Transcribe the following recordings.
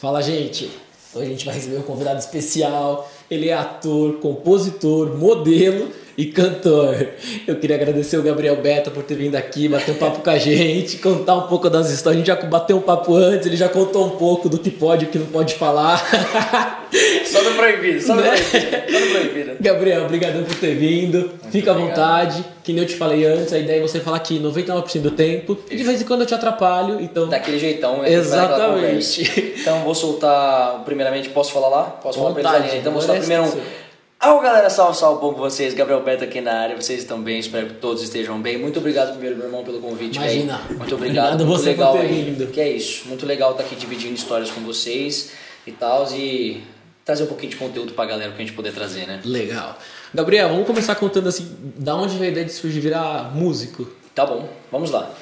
Fala, gente! Hoje a gente vai receber um convidado especial. Ele é ator, compositor, modelo e cantor. Eu queria agradecer o Gabriel Beta por ter vindo aqui, bater um papo com a gente, contar um pouco das histórias. A gente já bateu um papo antes, ele já contou um pouco do que pode e o que não pode falar. Só no proibido, só no né? proibido. Só no proibido. Gabriel, obrigado por ter vindo. Muito Fica à vontade. Que nem eu te falei antes, a ideia é você falar aqui 99% do tempo. E de vez em quando eu te atrapalho, então. Daquele jeitão, né? Exatamente. Então vou soltar. Primeiramente, posso falar lá? Posso vontade, falar pra eles ali? Então vou soltar primeiro um. Alô galera, salve, salve, bom com vocês? Gabriel Beto aqui na área, vocês estão bem, espero que todos estejam bem. Muito obrigado primeiro, meu irmão, pelo convite. Imagina. Véio. Muito obrigado, obrigado muito legal por ter aí. vindo. Que é isso, muito legal estar aqui dividindo histórias com vocês e tal, e trazer um pouquinho de conteúdo pra galera pra gente poder trazer, né? Legal. Gabriel, vamos começar contando assim, da onde veio a ideia de surgir virar músico? Tá bom, vamos lá.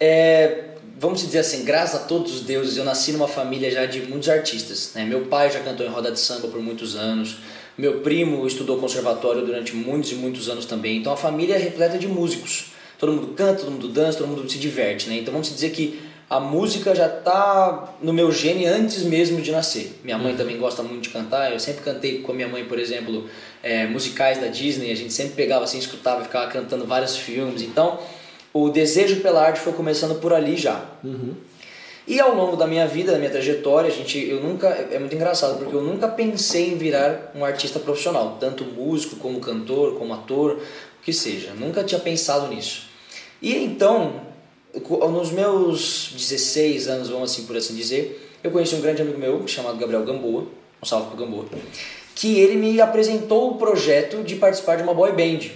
É, vamos dizer assim, graças a todos os deuses, eu nasci numa família já de muitos artistas. Né? Meu pai já cantou em roda de samba por muitos anos. Meu primo estudou conservatório durante muitos e muitos anos também. Então a família é repleta de músicos. Todo mundo canta, todo mundo dança, todo mundo se diverte, né? Então vamos dizer que a música já está no meu gene antes mesmo de nascer. Minha mãe uhum. também gosta muito de cantar. Eu sempre cantei com a minha mãe, por exemplo, é, musicais da Disney. A gente sempre pegava assim, escutava e ficava cantando vários filmes. Então o desejo pela arte foi começando por ali já. Uhum. E ao longo da minha vida, da minha trajetória, a gente, eu nunca é muito engraçado porque eu nunca pensei em virar um artista profissional, tanto músico como cantor, como ator, o que seja. Nunca tinha pensado nisso. E então, nos meus 16 anos, vamos assim por assim dizer, eu conheci um grande amigo meu chamado Gabriel Gamboa, um salve pro Gamboa, que ele me apresentou o projeto de participar de uma boy band.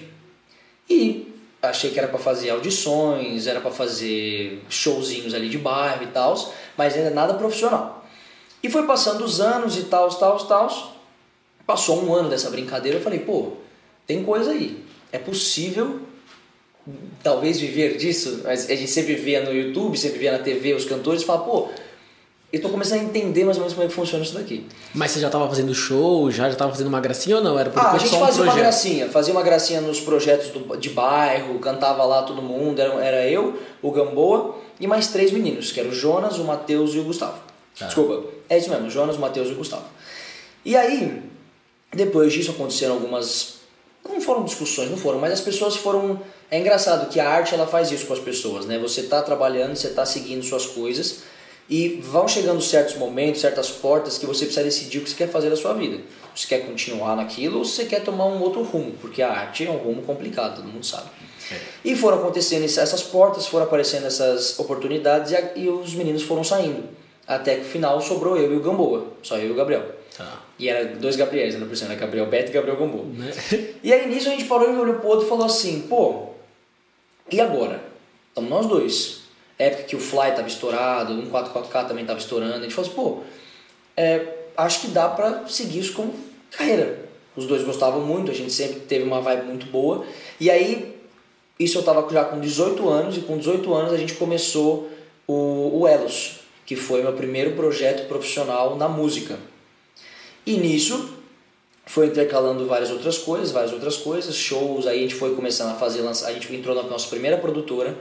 E achei que era para fazer audições, era para fazer showzinhos ali de bairro e tal, mas ainda nada profissional. E foi passando os anos e tal, tal, tal. Passou um ano dessa brincadeira, eu falei, pô, tem coisa aí. É possível talvez viver disso. Mas a gente sempre via no YouTube, sempre via na TV os cantores e fala, pô, eu tô começando a entender mais ou menos como é que funciona isso daqui. Mas você já estava fazendo show, já já estava fazendo uma gracinha ou não? Era por ah, a gente fazia uma gracinha, fazia uma gracinha nos projetos do, de bairro, cantava lá todo mundo, era, era eu, o Gamboa e mais três meninos, que eram o Jonas, o Matheus e o Gustavo. Tá. Desculpa, é isso mesmo, Jonas, o Matheus e o Gustavo. E aí, depois disso aconteceram algumas, não foram discussões, não foram, mas as pessoas foram, é engraçado que a arte ela faz isso com as pessoas, né? Você tá trabalhando, você tá seguindo suas coisas, e vão chegando certos momentos, certas portas que você precisa decidir o que você quer fazer da sua vida. Você quer continuar naquilo ou você quer tomar um outro rumo, porque a arte é um rumo complicado, todo mundo sabe. É. E foram acontecendo essas portas, foram aparecendo essas oportunidades e, e os meninos foram saindo. Até que no final sobrou eu e o Gamboa, só eu e o Gabriel. Tá. E era dois Gabriéis, né, por cima, Gabriel Beto e Gabriel Gamboa. Né? E aí nisso a gente parou e olhou pro outro e falou assim, pô, e agora? Estamos nós dois época que o Fly estava estourado, o 144K também estava estourando. A gente falou assim, pô, é, acho que dá para seguir isso como carreira. Os dois gostavam muito, a gente sempre teve uma vibe muito boa. E aí, isso eu estava já com 18 anos, e com 18 anos a gente começou o, o Elos, que foi meu primeiro projeto profissional na música. E nisso foi intercalando várias outras coisas, várias outras coisas, shows, aí a gente foi começando a fazer, a gente entrou na nossa primeira produtora,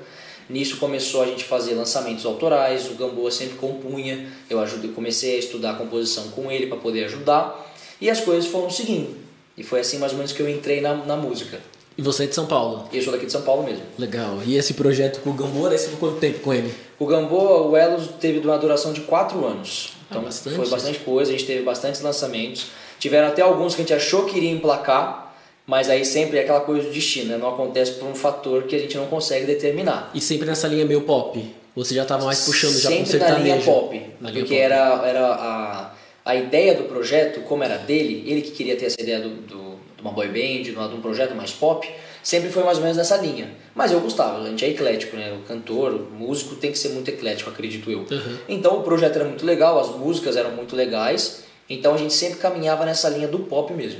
Nisso começou a gente fazer lançamentos autorais, o Gamboa sempre compunha, eu ajudei, comecei a estudar composição com ele para poder ajudar e as coisas foram seguindo. E foi assim mais ou menos que eu entrei na, na música. E você é de São Paulo? Eu sou daqui de São Paulo mesmo. Legal. E esse projeto com o Gamboa, daí você ficou quanto tempo com ele? O Gamboa, o Elos teve uma duração de 4 anos. Então bastante. foi bastante coisa, a gente teve bastantes lançamentos. Tiveram até alguns que a gente achou que iria emplacar, mas aí sempre é aquela coisa do destino, né? não acontece por um fator que a gente não consegue determinar. E sempre nessa linha meio pop? Você já estava mais puxando já sempre na linha pop, Na linha porque pop. era, era a, a ideia do projeto, como era dele, ele que queria ter essa ideia do, do, de uma boy band, de um projeto mais pop, sempre foi mais ou menos nessa linha. Mas eu gostava, a gente é eclético, né? O cantor, o músico tem que ser muito eclético, acredito eu. Uhum. Então o projeto era muito legal, as músicas eram muito legais, então a gente sempre caminhava nessa linha do pop mesmo.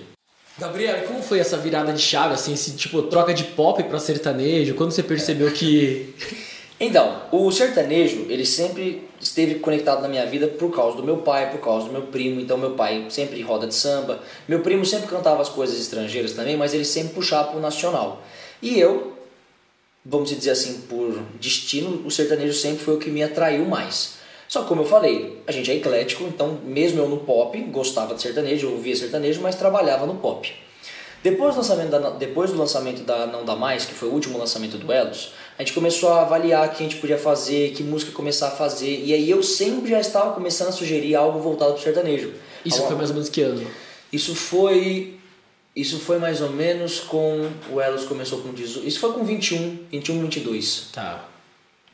Gabriel, e como foi essa virada de chave, assim, esse tipo, troca de pop pra sertanejo? Quando você percebeu que... Então, o sertanejo, ele sempre esteve conectado na minha vida por causa do meu pai, por causa do meu primo. Então, meu pai sempre roda de samba. Meu primo sempre cantava as coisas estrangeiras também, mas ele sempre puxava pro nacional. E eu, vamos dizer assim, por destino, o sertanejo sempre foi o que me atraiu mais. Só que como eu falei, a gente é eclético, então mesmo eu no pop, gostava de sertanejo, ouvia sertanejo, mas trabalhava no pop. Depois do, lançamento da, depois do lançamento da Não Dá Mais, que foi o último lançamento do Elos, a gente começou a avaliar o que a gente podia fazer, que música começar a fazer, e aí eu sempre já estava começando a sugerir algo voltado para o sertanejo. Isso foi mais ou menos que ano? Isso foi isso foi mais ou menos com o Elos começou com 18, isso foi com 21, 21, 22. Tá.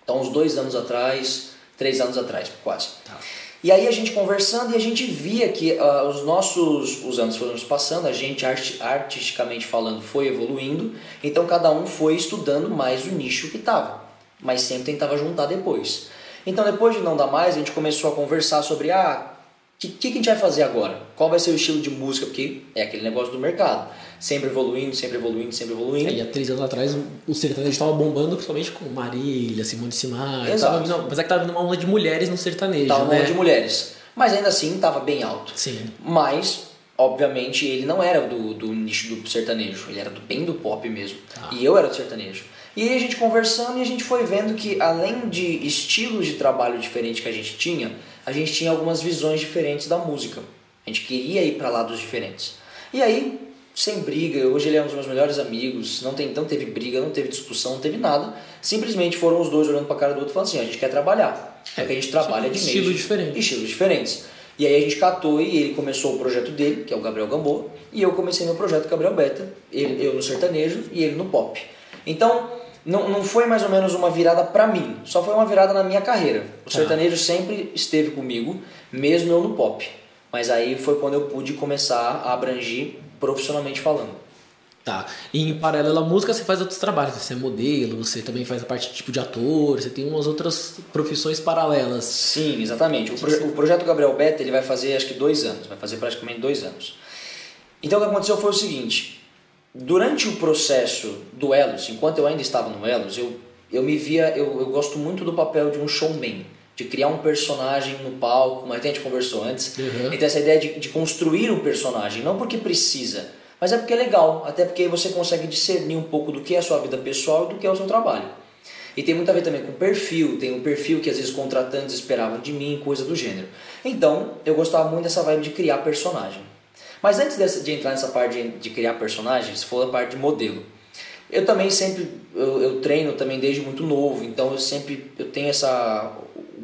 Então uns dois anos atrás, três anos atrás, quase. Tá. E aí a gente conversando e a gente via que uh, os nossos os anos foram passando, a gente art, artisticamente falando foi evoluindo, então cada um foi estudando mais o nicho que estava, mas sempre tentava juntar depois. Então depois de não dar mais, a gente começou a conversar sobre ah, o que, que, a gente vai fazer agora? Qual vai ser o estilo de música? Porque é aquele negócio do mercado. Sempre evoluindo, sempre evoluindo, sempre evoluindo. E há três anos atrás o sertanejo estava bombando, principalmente com Marília, Simone Simaria. Exato. Tava, mas é que estava vindo uma onda de mulheres no sertanejo. Tava né? uma onda de mulheres. Mas ainda assim estava bem alto. Sim. Mas, obviamente, ele não era do, do nicho do sertanejo. Ele era do, bem do pop mesmo. Tá. E eu era do sertanejo. E aí a gente conversando e a gente foi vendo que além de estilos de trabalho diferentes que a gente tinha, a gente tinha algumas visões diferentes da música. A gente queria ir para lados diferentes. E aí, sem briga, hoje ele é um dos meus melhores amigos, não, tem, não teve briga, não teve discussão, não teve nada. Simplesmente foram os dois olhando para a cara do outro e falando assim: a gente quer trabalhar. É, que a gente trabalha de estilos diferentes. Estilos diferentes. E aí a gente catou e ele começou o projeto dele, que é o Gabriel Gamboa, e eu comecei meu projeto Gabriel Beta, ele, eu no sertanejo e ele no pop. Então, não, não foi mais ou menos uma virada para mim, só foi uma virada na minha carreira. O Tá. sertanejo sempre esteve comigo, mesmo eu no pop. Mas aí foi quando eu pude começar a abranger profissionalmente falando. Tá. E em paralelo à música, você faz outros trabalhos. Você é modelo, você também faz a parte tipo de ator, você tem umas outras profissões paralelas. Sim, exatamente. O, pro- o projeto Gabriel Beta ele vai fazer acho que dois anos, vai fazer praticamente dois anos. Então o que aconteceu foi o seguinte: durante o processo do Elos, enquanto eu ainda estava no Elos, eu, eu me via, eu, eu gosto muito do papel de um showman, de criar um personagem no palco, até a gente conversou antes. Uhum. Então essa ideia de, de construir um personagem, não porque precisa, mas é porque é legal, até porque você consegue discernir um pouco do que é a sua vida pessoal e do que é o seu trabalho. E tem muito a ver também com perfil, tem um perfil que às vezes contratantes esperavam de mim, coisa do gênero. Então, eu gostava muito dessa vibe de criar personagem. Mas antes dessa, de entrar nessa parte de, de criar personagem, se for a parte de modelo. Eu também sempre, eu, eu treino também desde muito novo, então eu sempre eu tenho essa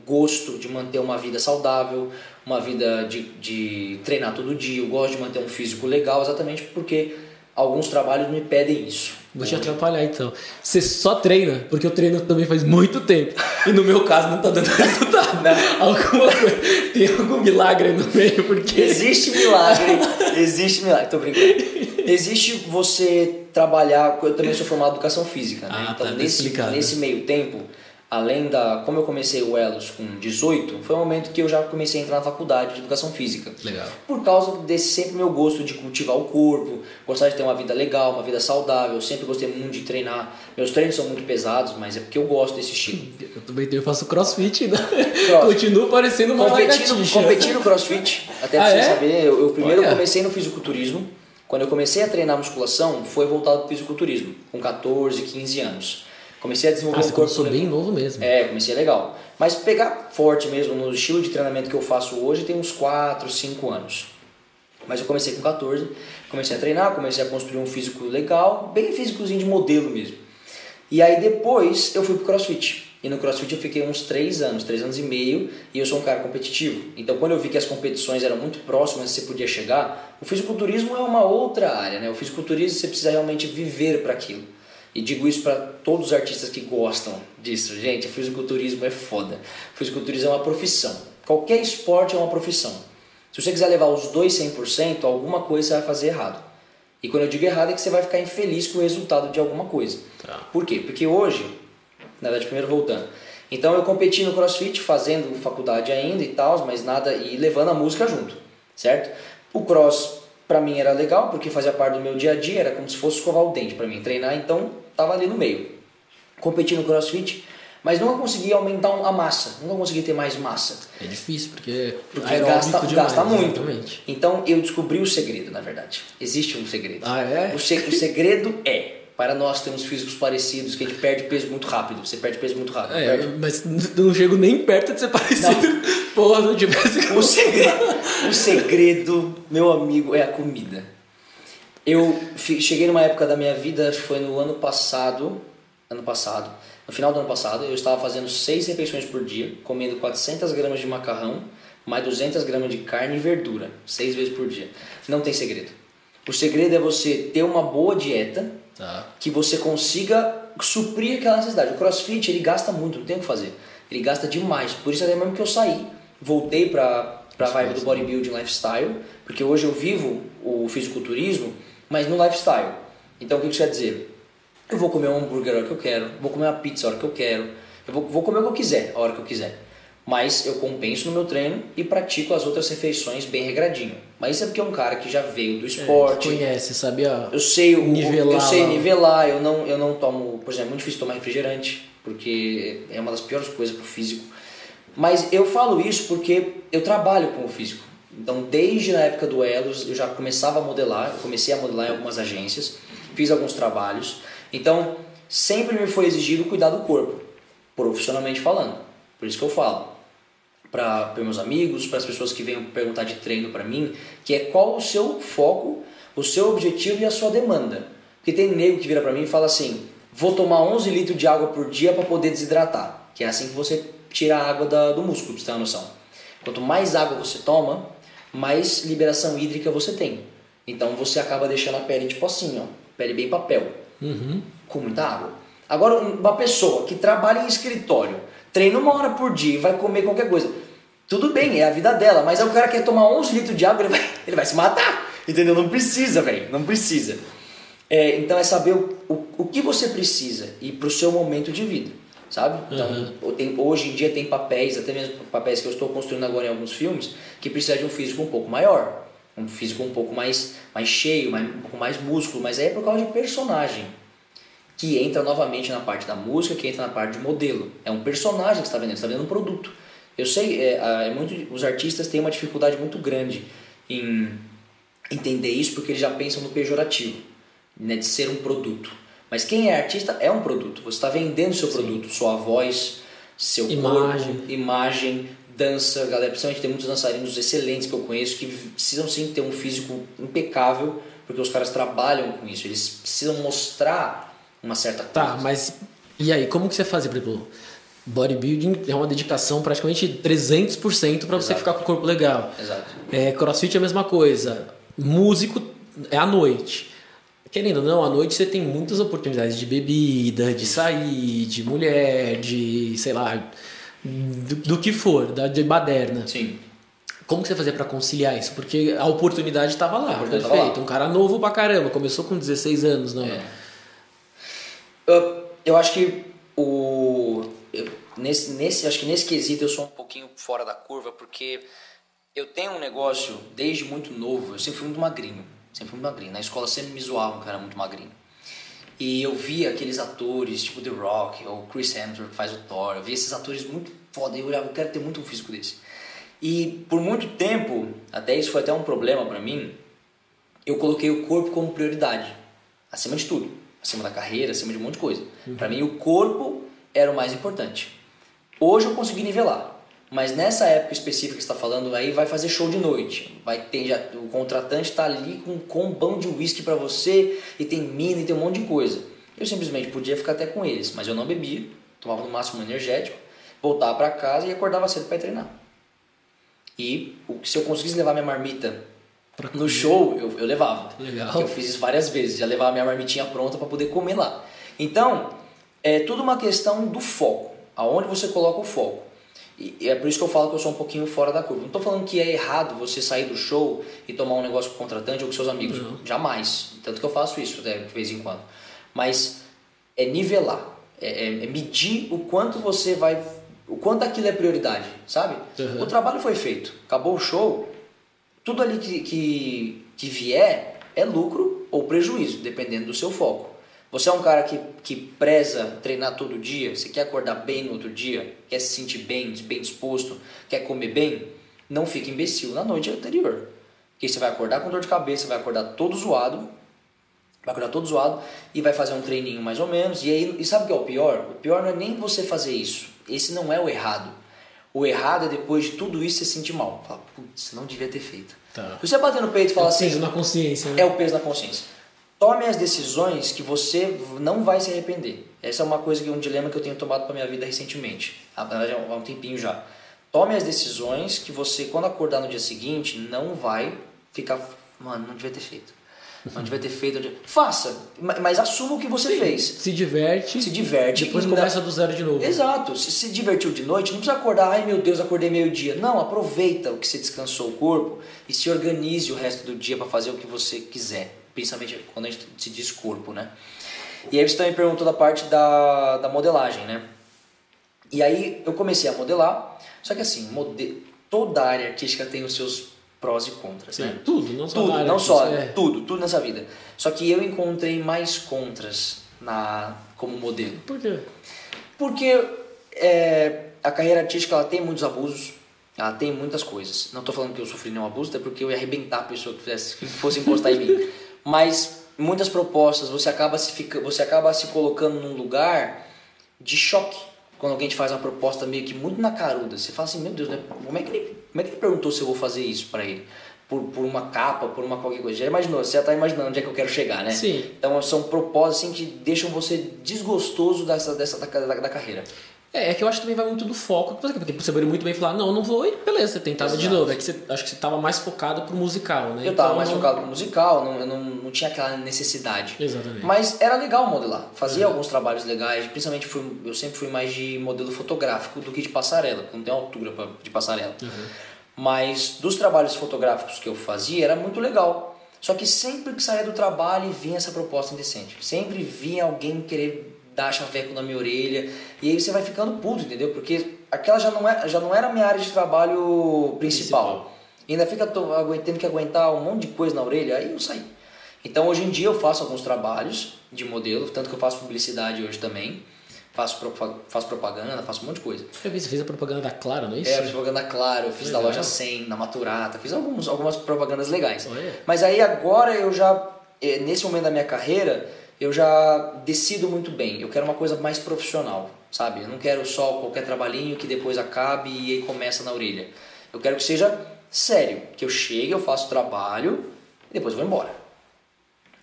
gosto de manter uma vida saudável, uma vida de, de treinar todo dia, eu gosto de manter um físico legal, exatamente porque alguns trabalhos me pedem isso. Vou te atrapalhar então. Você só treina, porque eu treino também faz muito tempo. E no meu caso não tá dando resultado. Alguma coisa, tem algum milagre aí no meio, porque. Existe milagre, existe milagre, tô brincando. Existe você trabalhar, eu também sou formado em educação física, né? Ah, então tá, tá nesse, explicado. nesse meio tempo, além da, como eu comecei o Elos com 18, foi o momento que eu já comecei a entrar na faculdade de educação física. Legal. Por causa desse sempre meu gosto de cultivar o corpo, gostar de ter uma vida legal, uma vida saudável, eu sempre gostei muito de treinar. Meus treinos são muito pesados, mas é porque eu gosto desse estilo. Eu também tenho, eu faço crossfit, né? Cross. Continuo parecendo uma competindo, competindo crossfit, até pra Ah, você é? saber, eu, eu primeiro Olha. comecei no fisiculturismo. Quando eu comecei a treinar musculação, foi voltado pro fisiculturismo, com 14, 15 anos. Comecei a desenvolver Ah, um corpo começou bem novo mesmo. É, comecei legal. Mas pegar forte mesmo no estilo de treinamento que eu faço hoje tem uns 4, 5 anos. Mas eu comecei com 14, comecei a treinar, comecei a construir um físico legal, bem físicozinho de modelo mesmo. E aí depois eu fui pro CrossFit. E no CrossFit eu fiquei uns 3 anos, 3 anos e meio, e eu sou um cara competitivo. Então quando eu vi que as competições eram muito próximas você podia chegar, o fisiculturismo é uma outra área, né? O fisiculturismo você precisa realmente viver para aquilo. E digo isso para todos os artistas que gostam disso. Gente, fisiculturismo é foda. Fisiculturismo é uma profissão. Qualquer esporte é uma profissão. Se você quiser levar os dois 100%, alguma coisa você vai fazer errado. E quando eu digo errado é que você vai ficar infeliz com o resultado de alguma coisa. Tá. Por quê? Porque hoje, na verdade, primeiro voltando. Então eu competi no CrossFit, fazendo faculdade ainda e tal, mas nada e levando a música junto, certo? O cross pra mim era legal porque fazia parte do meu dia a dia, era como se fosse escovar o dente pra mim treinar, então tava ali no meio. Competi no CrossFit, mas nunca consegui aumentar a massa, nunca consegui ter mais massa. É difícil, porque, Porque aeróbico gasta, demais, gasta muito. Exatamente. Então eu descobri o segredo, na verdade. Existe um segredo. Ah, é? O, se- o segredo é para nós temos físicos parecidos, que a gente perde peso muito rápido. Você perde peso muito rápido. É, perde. mas não chego nem perto de ser parecido. Porra, não tivesse O segredo, o segredo, meu amigo, é a comida. Eu cheguei numa época da minha vida, acho que foi no ano passado, ano passado, no final do ano passado, eu estava fazendo seis refeições por dia, comendo 400 gramas de macarrão, mais 200 gramas de carne e verdura, seis vezes por dia. Não tem segredo. O segredo é você ter uma boa dieta, Tá. que você consiga suprir aquela necessidade. O CrossFit ele gasta muito, não tem o que fazer. Ele gasta demais. Por isso até mesmo que eu saí, voltei para para vibe do bodybuilding lifestyle, porque hoje eu vivo o fisiculturismo, mas no lifestyle. Então o que isso quer dizer? Eu vou comer um hambúrguer a hora que eu quero, vou comer uma pizza a hora que eu quero, eu vou, vou comer o que eu quiser a hora que eu quiser. Mas eu compenso no meu treino e pratico as outras refeições bem regradinho. Mas isso é porque é um cara que já veio do esporte, Conhece, sabe? eu sei o, Nivelar eu sei nivelar, eu não, eu não tomo, por exemplo, é muito difícil tomar refrigerante, porque é uma das piores coisas pro físico. Mas eu falo isso porque eu trabalho com o físico. Então, desde a época do Elos, eu já começava a modelar, comecei a modelar em algumas agências, fiz alguns trabalhos. Então, sempre me foi exigido cuidar do corpo, profissionalmente falando. Por isso que eu falo para meus amigos, para as pessoas que venham perguntar de treino para mim, que é qual o seu foco, o seu objetivo e a sua demanda. Porque tem nego que vira para mim e fala assim: vou tomar 11 litros de água por dia para poder desidratar. Que é assim que você tira a água da, do músculo, pra você ter uma noção. Quanto mais água você toma, mais liberação hídrica você tem. Então você acaba deixando a pele tipo assim, ó, pele bem papel com muita água. Agora, uma pessoa que trabalha em escritório, treina uma hora por dia e vai comer qualquer coisa, tudo bem, é a vida dela, mas aí o cara quer tomar 11 litros de água, ele vai, ele vai se matar, entendeu? Não precisa, velho, não precisa. É, então é saber o, o, o que você precisa e pro seu momento de vida, sabe? Então, tem- hoje em dia tem papéis, até mesmo papéis que eu estou construindo agora em alguns filmes, que precisa de um físico um pouco maior, um físico um pouco mais, mais cheio, mais, um pouco mais músculo, mas aí é por causa de personagem que entra novamente na parte da música, que entra na parte de modelo. É um personagem que você está vendendo, você está vendendo um produto. Eu sei, é, é muito, os artistas têm uma dificuldade muito grande em entender isso porque eles já pensam no pejorativo, né, de ser um produto. Mas quem é artista é um produto. Você está vendendo seu produto, sua voz, seu Imagem. corpo, imagem, dança. Galera, principalmente tem muitos dançarinos excelentes que eu conheço que precisam sim ter um físico impecável porque os caras trabalham com isso. Eles precisam mostrar uma certa coisa. Tá, mas e aí, como que você fazia, por exemplo, bodybuilding é uma dedicação praticamente 300% para você ficar com o corpo legal. Exato. É, crossfit é a mesma coisa. Músico é à noite. Querendo ou não, à noite você tem muitas oportunidades de bebida, de sair, de mulher, de, sei lá, do, do que for, da, de baderna. Sim. Como que você fazia para conciliar isso? Porque a oportunidade estava lá, oportunidade perfeito. tava lá. Um cara novo pra caramba, começou com 16 anos, não É. Eu, eu acho que o eu- nesse nesse acho que nesse quesito eu sou um pouquinho fora da curva porque eu tenho um negócio desde muito novo. Eu sempre fui muito magrinho, sempre fui muito magrinho. Na escola sempre me zoavam, um cara muito magrinho. E eu via aqueles atores, tipo The Rock, ou Chris Hemsworth, que faz o Thor. Eu via esses atores muito foda. E eu olhava, eu quero ter muito um físico desse. E por muito tempo, até isso foi até um problema pra mim, eu coloquei o corpo como prioridade, acima de tudo, acima da carreira, acima de um monte de coisa. Pra mim, o corpo era o mais importante. Hoje eu consegui nivelar, mas nessa época específica que você está falando, aí vai fazer show de noite, vai ter já o contratante tá ali com um combão de uísque pra você e tem mina e tem um monte de coisa. Eu simplesmente podia ficar até com eles, mas eu não bebia, tomava no máximo energético, voltava pra casa e acordava cedo para treinar. E se eu conseguisse levar minha marmita no show, eu, eu levava. Legal. Eu fiz isso várias vezes, já levava minha marmitinha pronta para poder comer lá. Então, é tudo uma questão do foco, aonde você coloca o foco. E e é por isso que eu falo que eu sou um pouquinho fora da curva. Não estou falando que é errado você sair do show e tomar um negócio com o contratante ou com seus amigos. Não. Jamais. Tanto que eu faço isso até de vez em quando. Mas é nivelar, é, é- é medir o quanto você vai, o quanto aquilo é prioridade, sabe? Uhum. O trabalho foi feito, acabou o show, tudo ali que, que, que vier é lucro ou prejuízo, dependendo do seu foco. Você é um cara que, que preza treinar todo dia, você quer acordar bem no outro dia, quer se sentir bem, bem disposto, quer comer bem, não fique imbecil na noite anterior. Porque você vai acordar com dor de cabeça, vai acordar todo zoado vai acordar todo zoado e vai fazer um treininho mais ou menos. E aí, e sabe o que é o pior? O pior não é nem você fazer isso. Esse não é o errado. O errado é depois de tudo isso você sentir mal. Fala, putz, não devia ter feito. Tá. Se você bater no peito e falar É o assim, peso na consciência, né? é o peso na consciência. Tome as decisões que você não vai se arrepender. Essa é uma coisa que é um dilema que eu tenho tomado para minha vida recentemente. Há um tempinho já. Tome as decisões que você, quando acordar no dia seguinte, não vai ficar. Mano, não devia ter feito. Não devia ter feito. não devia-" Faça, ma- mas assuma o que você fez. Se diverte. Se diverte. Depois começa não- do zero de novo. Exato. Se se divertiu de noite, não precisa acordar, ai meu Deus, acordei meio-dia. Não, aproveita o que você descansou o corpo e se organize o resto do dia para fazer o que você quiser. Principalmente quando a gente se diz corpo, né? E aí você também perguntou da parte da, da modelagem, né? E aí eu comecei a modelar, só que assim, mode... toda área artística tem os seus prós e contras, Sim, né? tudo, não só Tudo, área não só, é. tudo, tudo nessa vida. Só que eu encontrei mais contras na como modelo. Por quê? Porque é, a carreira artística ela tem muitos abusos, ela tem muitas coisas. Não estou falando que eu sofri nenhum abuso, até porque eu ia arrebentar a pessoa que, fizesse, que fosse encostar em mim. Mas muitas propostas, você acaba, se fica, você acaba se colocando num lugar de choque. Quando alguém te faz uma proposta meio que muito na caruda, você fala assim, meu Deus, né? como, é que ele, como é que ele perguntou se eu vou fazer isso para ele? Por, por uma capa, por uma qualquer coisa. Já imaginou, você já está imaginando onde é que eu quero chegar, né? Sim. Então são propósitos assim, que deixam você desgostoso dessa, dessa da, da, da carreira. É, é que eu acho que também vai muito do foco. Porque você poderia muito bem falar, não, não vou, e beleza, você tentava de Exato. novo. É que você, acho que você tava mais focado pro musical, né? Eu tava Então, mais não- focado no musical, não, eu não, não tinha aquela necessidade. Exatamente. Mas era legal modelar. Fazia alguns trabalhos legais, principalmente fui, eu sempre fui mais de modelo fotográfico do que de passarela, porque não tem altura pra, de passarela. Mas dos trabalhos fotográficos que eu fazia era muito legal. Só que sempre que saía do trabalho vinha essa proposta indecente. Sempre vinha alguém querer dar chaveco na minha orelha. E aí você vai ficando puto, entendeu? Porque aquela já não, é, já não era a minha área de trabalho principal. Principal. E ainda fica tendo que aguentar um monte de coisa na orelha, aí eu saí. Então hoje em dia eu faço alguns trabalhos de modelo, tanto que eu faço publicidade hoje também. Faço, faço propaganda, faço um monte de coisa. Eu vi, você fez a propaganda da Clara, não é isso? É, eu fiz propaganda Claro, eu fiz da loja 100, na Maturata, fiz alguns, algumas propagandas legais. Olha. Mas aí agora eu já, eh, nesse momento da minha carreira, eu já decido muito bem. Eu quero uma coisa mais profissional, sabe? Eu não quero só qualquer trabalhinho que depois acabe e aí começa na orelha. Eu quero que seja sério, que eu chegue, eu faço o trabalho e depois vou embora.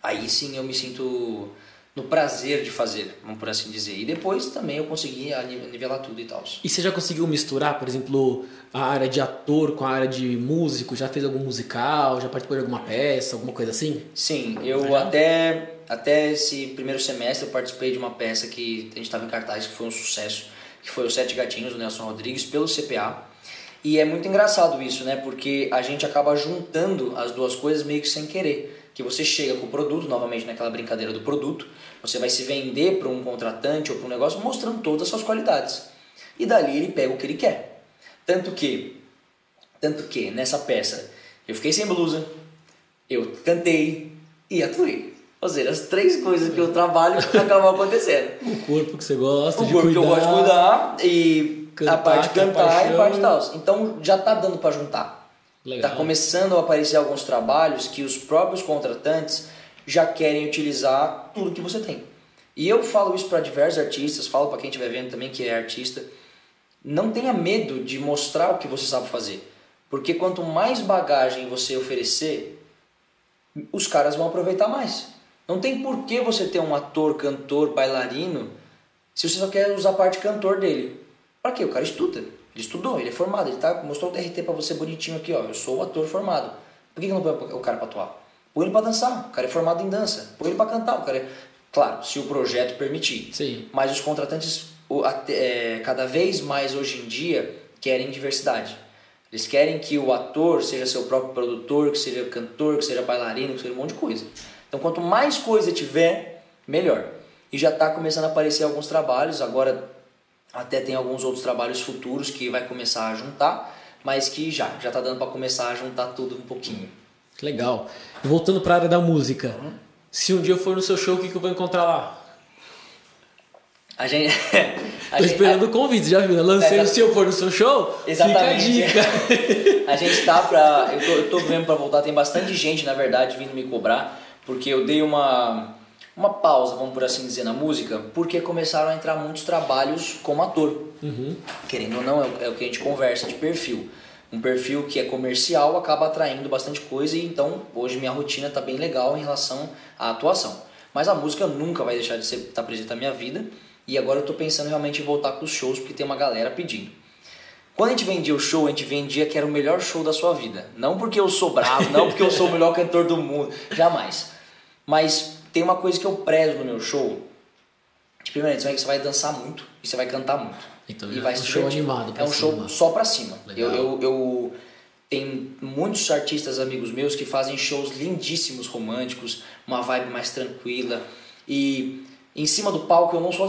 Aí sim eu me sinto no prazer de fazer, vamos por assim dizer. E depois também eu consegui nivelar tudo e tal. E você já conseguiu misturar, por exemplo, a área de ator com a área de músico? Já fez algum musical? Já participou de alguma peça, alguma coisa assim? Sim, eu até, até esse primeiro semestre eu participei de uma peça que a gente estava em cartaz, que foi um sucesso, que foi o Sete Gatinhos, do Nelson Rodrigues, pelo CPA. E é muito engraçado isso, né? Porque a gente acaba juntando as duas coisas meio que sem querer. Que você chega com o produto, novamente naquela brincadeira do produto, você vai se vender para um contratante ou para um negócio mostrando todas as suas qualidades. E dali ele pega o que ele quer. Tanto que, tanto que nessa peça eu fiquei sem blusa, eu cantei e atuei. Ou seja, as três coisas que eu trabalho acabam acontecendo. O corpo que você gosta O de corpo cuidar. que eu gosto de cuidar e Cantar, a parte de é cantar e a parte tal. Então já tá dando para juntar. Legal. Tá começando a aparecer alguns trabalhos que os próprios contratantes já querem utilizar tudo que você tem. E eu falo isso para diversos artistas, falo para quem estiver vendo também que é artista, não tenha medo de mostrar o que você sabe fazer. Porque quanto mais bagagem você oferecer, os caras vão aproveitar mais. Não tem por que você ter um ator, cantor, bailarino, se você só quer usar a parte cantor dele. Para quê? O cara estuda. Ele estudou, ele é formado, ele tá, mostrou o DRT pra você bonitinho aqui, ó. Eu sou o ator formado. Por que, que não põe o cara pra atuar? Põe ele pra dançar, o cara é formado em dança. Põe ele pra cantar, o cara é... Claro, se o projeto permitir. Sim. Mas os contratantes, é, cada vez mais hoje em dia, querem diversidade. Eles querem que o ator seja seu próprio produtor, que seja cantor, que seja bailarino, que seja um monte de coisa. Então, quanto mais coisa tiver, melhor. E já está começando a aparecer alguns trabalhos, agora até tem alguns outros trabalhos futuros que vai começar a juntar, mas que já, já está dando para começar a juntar tudo um pouquinho. Legal. E voltando para a área da música. Uhum. Se um dia eu for no seu show, o que, que eu vou encontrar lá? A gente. a Tô gente- esperando o convite, já viu? né? Lancei É, o Se Eu For No Seu Show, Exatamente. fica a dica. A gente tá pra. Eu tô, eu tô vendo pra voltar, tem bastante gente, na verdade, vindo me cobrar, Porque eu dei uma, uma pausa, vamos por assim dizer, na música, porque começaram a entrar muitos trabalhos como ator. Uhum. Querendo ou não, é o- é que a gente conversa de perfil. Um perfil que é comercial acaba atraindo bastante coisa e então hoje minha rotina está bem legal em relação à atuação. Mas a música nunca vai deixar de ser estar presente na minha vida e agora eu estou pensando realmente em voltar com os shows porque tem uma galera pedindo. Quando a gente vendia o show, a gente vendia que era o melhor show da sua vida. Não porque eu sou bravo, não porque eu sou o melhor cantor do mundo, jamais. Mas tem uma coisa que eu prezo no meu show. Que primeiramente, você vai- você vai dançar muito e você vai cantar muito. Então, e é vai um show divertir. animado pra É um show cima. só pra cima. Legal. Eu, eu, eu tem muitos artistas amigos meus que fazem shows lindíssimos, românticos, uma vibe mais tranquila. E em cima do palco eu não sou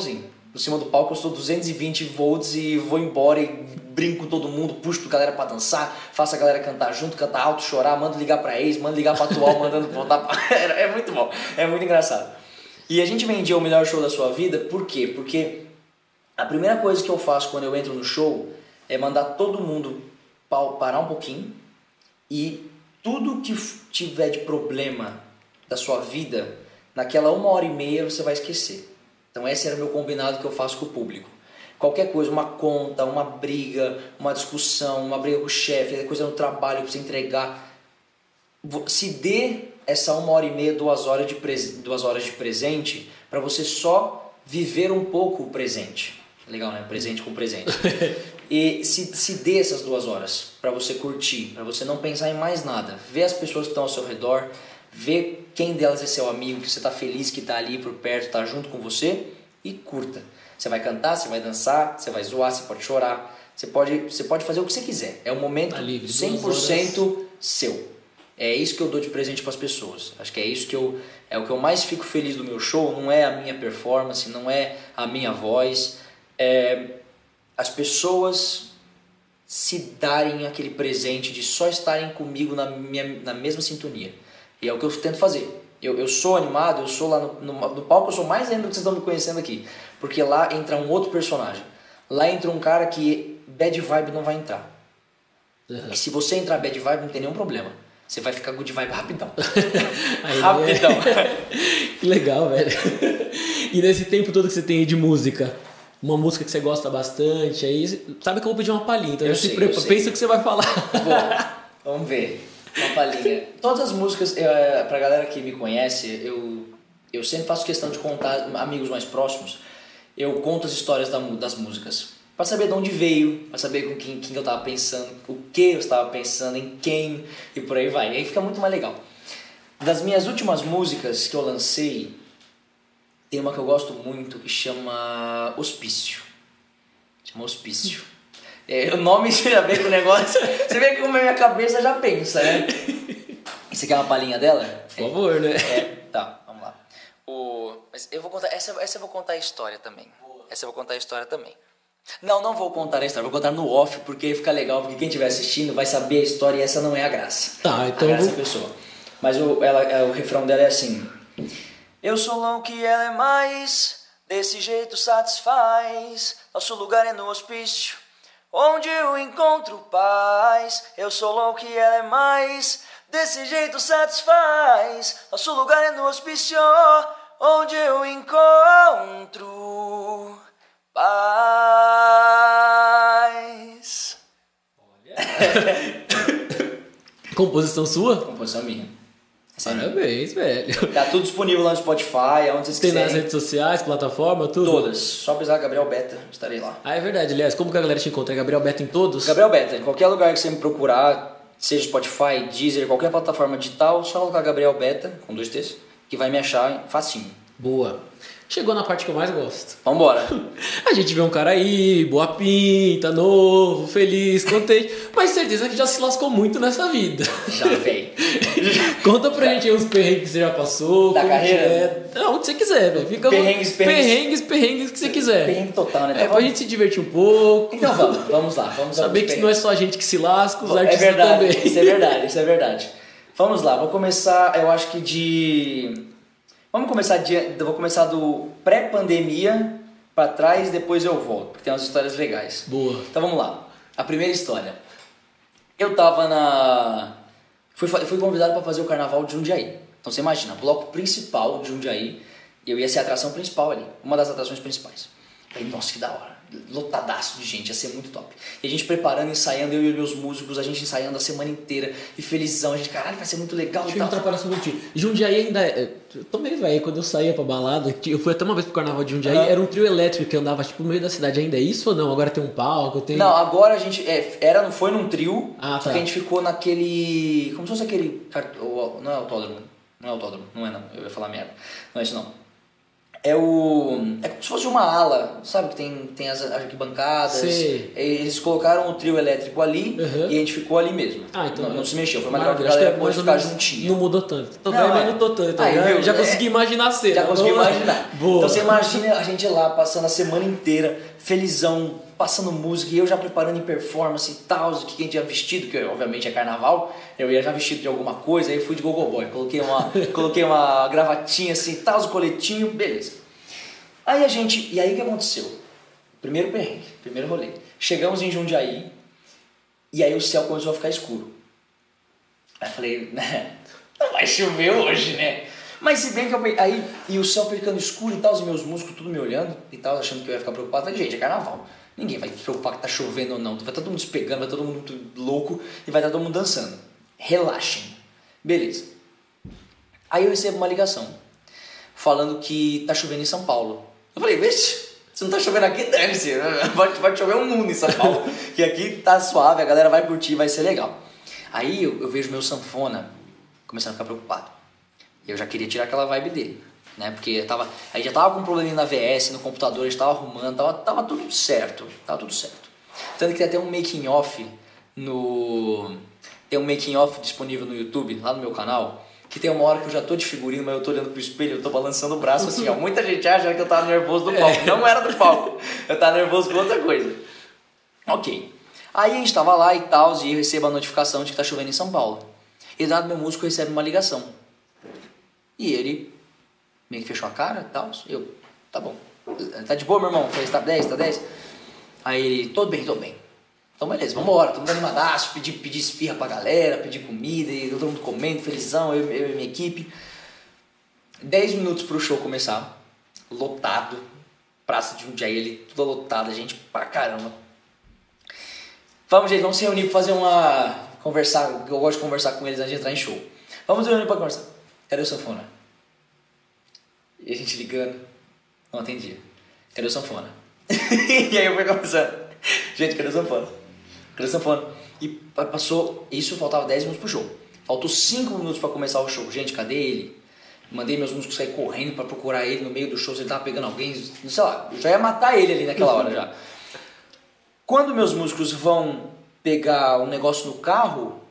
Em cima do palco eu sou 220 volts e vou embora e brinco com todo mundo, puxo a galera pra dançar, faço a galera cantar junto, cantar alto, chorar, mando ligar pra ex, mando ligar pra atual, mandando voltar pra... É muito bom, é muito engraçado. E a gente vendia o melhor show da sua vida, por quê? Porque a primeira coisa que eu faço quando eu entro no show é mandar todo mundo pa- parar um pouquinho e tudo que tiver de problema da sua vida, naquela uma hora e meia você vai esquecer. Então esse era o meu combinado que eu faço com o público. Qualquer coisa, uma conta, uma briga, uma discussão, uma briga com o chefe, qualquer coisa no trabalho que você entregar, se dê essa uma hora e meia, duas horas de, pres- duas horas de presente para você só viver um pouco o presente. Legal, né? Presente com presente. e se, se dê essas duas horas para você curtir, para você não pensar em mais nada. Ver as pessoas que estão ao seu redor, ver quem delas é seu amigo, que você está feliz que está ali por perto, está junto com você e curta. Você vai cantar, você vai dançar, você vai zoar, você pode chorar, você pode, você pode fazer o que você quiser. É um momento Tá livre, duas 100% seu. É isso que eu dou de presente para as pessoas. Acho que é isso que eu é o que eu mais fico feliz do meu show. Não é a minha performance, não é a minha voz, é as pessoas se darem aquele presente de só estarem comigo na, minha, na mesma sintonia. E é o que eu tento fazer. Eu, eu sou animado, eu sou lá no, no, no palco, eu sou mais ainda do que vocês estão me conhecendo aqui. Porque lá entra um outro personagem. Lá entra um cara que bad vibe não vai entrar. Uhum. E se você entrar bad vibe, não tem nenhum problema. Você vai ficar good vibe rapidão. Aí, rapidão. que legal, velho. E nesse tempo todo que você tem aí de música, uma música que você gosta bastante, aí sabe que eu vou pedir uma palhinha, então Eu já se sei, prepa- eu sei. pensa o que você vai falar. Bom, vamos ver. Uma palhinha. Todas as músicas, eh, pra galera que me conhece, eu, eu sempre faço questão de contar, amigos mais próximos, eu conto as histórias da das músicas. Pra saber de onde veio, pra saber com quem, quem eu tava pensando, o que eu estava pensando, em quem, e por aí vai. E aí fica muito mais legal. Das minhas últimas músicas que eu lancei, tem uma que eu gosto muito que chama Hospício. Chama Hospício. É, o nome já vê com o negócio. Você vê que como a minha cabeça já pensa, né? Você quer uma palhinha dela? Por favor, né? É, tá, vamos lá. O, mas eu vou contar, essa, essa eu vou contar a história também. Essa eu vou contar a história também. Não, não vou contar a história, vou contar no off, porque fica legal, porque quem estiver assistindo vai saber a história e essa não é a graça. Tá, então A graça é vou- a pessoa. Mas o, ela, é, o refrão dela é assim: Eu sou louco e ela é mais, desse jeito satisfaz. Nosso lugar é no hospício, onde eu encontro paz. Eu sou louco e ela é mais, desse jeito satisfaz. Nosso lugar é no hospício, onde eu encontro paz. Composição sua? Composição minha. Minha. Parabéns, velho. Tá tudo disponível lá no Spotify, aonde vocês Tem nas redes sociais, plataforma, tudo? Todas. Só pesquisar Gabriel Beta, estarei lá. Ah, é verdade. Aliás, como que a galera te encontra? É Gabriel Beto em todos? Gabriel Beta, em qualquer lugar que você me procurar, seja Spotify, Deezer, qualquer plataforma digital, só colocar Gabriel Beta, com dois T's, que vai me achar facinho. Boa. Chegou na parte que eu mais gosto. Vambora. A gente vê um cara aí, boa pinta, novo, feliz, contente, mas certeza que já se lascou muito nessa vida. Já, véi. Conta pra gente aí os perrengues que você já passou. Da como carreira? que É. Onde você quiser, velho. Fica Perrengues, perrengues. perrengues, perrengues que você quiser. Perrengue total, né? É Tá pra bom? gente se divertir um pouco. Então vamos, vamos lá. Vamos Saber que não é só a gente que se lasca, os É artistas verdade, também. isso é verdade, isso é verdade. Vamos lá, vou começar, eu acho que de. Vamos começar de. Vou começar do pré-pandemia pra trás e depois eu volto, porque tem umas histórias legais. Boa. Então vamos lá. A primeira história. Eu tava na. Fui, fui convidado para fazer o carnaval de Jundiaí. Então você imagina, bloco principal de Jundiaí, eu ia ser a atração principal ali, uma das atrações principais. Falei, nossa, que da hora. Lotadaço de gente, ia ser muito top. E a gente preparando, ensaiando, eu e meus músicos, a gente ensaiando a semana inteira e felizão. A gente, caralho, vai ser muito legal Deixa eu atrapalhar um minutinho. Jundiaí ainda. é- Eu tô meio velho, quando eu saía pra balada, eu fui até uma vez pro carnaval de Jundiaí, Aham. era um trio elétrico que andava tipo no meio da cidade. Ainda é isso ou não? Agora tem um palco, tem. Não, agora a gente. É, era, não foi num trio, Ah, tá. que a gente ficou naquele. Como se fosse aquele. Não é autódromo. Não é autódromo, não é não. Eu ia falar merda. Não é isso não. É o. É como se fosse uma ala, sabe? Que tem, tem as arquibancadas. Sei. Eles colocaram o trio elétrico ali Uhum. e a gente ficou ali mesmo. Ah, então. Não, não se mexeu, foi uma legal que a galera acho pôde é ficar juntinha. Não mudou tanto. Tô Não, é. não tô tanto. Aí, já viu? já É. consegui imaginar a cena. Já lá. imaginar. Boa. Então você imagina a gente lá passando a semana inteira, felizão, passando música, e eu já preparando em performance e tal, o que que a gente ia vestido, que obviamente é carnaval, eu ia já vestido de alguma coisa, aí eu fui de gogo boy, coloquei uma, coloquei uma gravatinha assim, tal, o coletinho, beleza. Aí a gente, e aí o que aconteceu? Primeiro perrengue, primeiro rolê. Chegamos em Jundiaí, e aí o céu começou a ficar escuro. Aí eu falei, né, não vai chover hoje, né? Mas se bem que eu. Aí, e o céu ficando escuro e tal, os meus músicos tudo me olhando e tal, achando que eu ia ficar preocupado. Falei, gente, é carnaval. Ninguém vai se preocupar que tá chovendo ou não. Vai todo mundo se pegando, vai todo mundo louco e vai estar todo mundo dançando. Relaxem. Beleza. Aí eu recebo uma ligação falando que tá chovendo em São Paulo. Eu falei, vixe, se não tá chovendo aqui, dane-se. Vai, vai chover um mundo em São Paulo. que aqui tá suave, a galera vai curtir, vai ser legal. Aí eu, eu vejo meu sanfona começando a ficar preocupado. Eu já queria tirar aquela vibe dele, né? Porque tava, aí já tava com um probleminha na VS, no computador, a gente tava arrumando, tava, tava tudo certo, tava tudo certo. Tanto que tem até um making off no tem um making off disponível no YouTube, lá no meu canal, que tem uma hora que eu já tô de figurino, mas eu tô olhando pro espelho, eu tô balançando o braço assim, ó. Muita gente acha que eu tava nervoso do palco. Não era do palco. Eu tava nervoso com outra coisa. Ok. Aí a gente tava lá e tal, e eu recebo a notificação de que tá chovendo em São Paulo. E do nada meu músico recebe uma ligação. E ele meio que fechou a cara e tal. Eu, tá bom. Tá de boa, meu irmão? Falei, tá 10, tá 10? Aí ele, tô bem, tô bem. Então beleza, vambora, todo mundo animadaço, pedi, pedi esfirra pra galera, pedi comida, e todo mundo comendo, felizão, eu, eu e minha equipe. 10 minutos pro show começar, lotado, praça de Jundiaí ali, toda lotada, gente pra caramba. Vamos, gente, vamos se reunir pra fazer uma. conversar, eu gosto de conversar com eles antes de entrar em show. Vamos se reunir pra conversar. Cadê o sanfona? E a gente ligando, não atendia. Cadê o sanfona? e aí eu fui conversando. Gente, cadê o sanfona? Cadê o sanfona? E pa- passou, isso faltava 10 minutos pro show. Faltou 5 minutos pra começar o show. Gente, cadê ele? Mandei meus músicos sair correndo pra procurar ele no meio do show, se ele tava pegando alguém, sei lá, eu já ia matar ele ali naquela hora já. Quando meus músicos vão pegar um negócio no carro,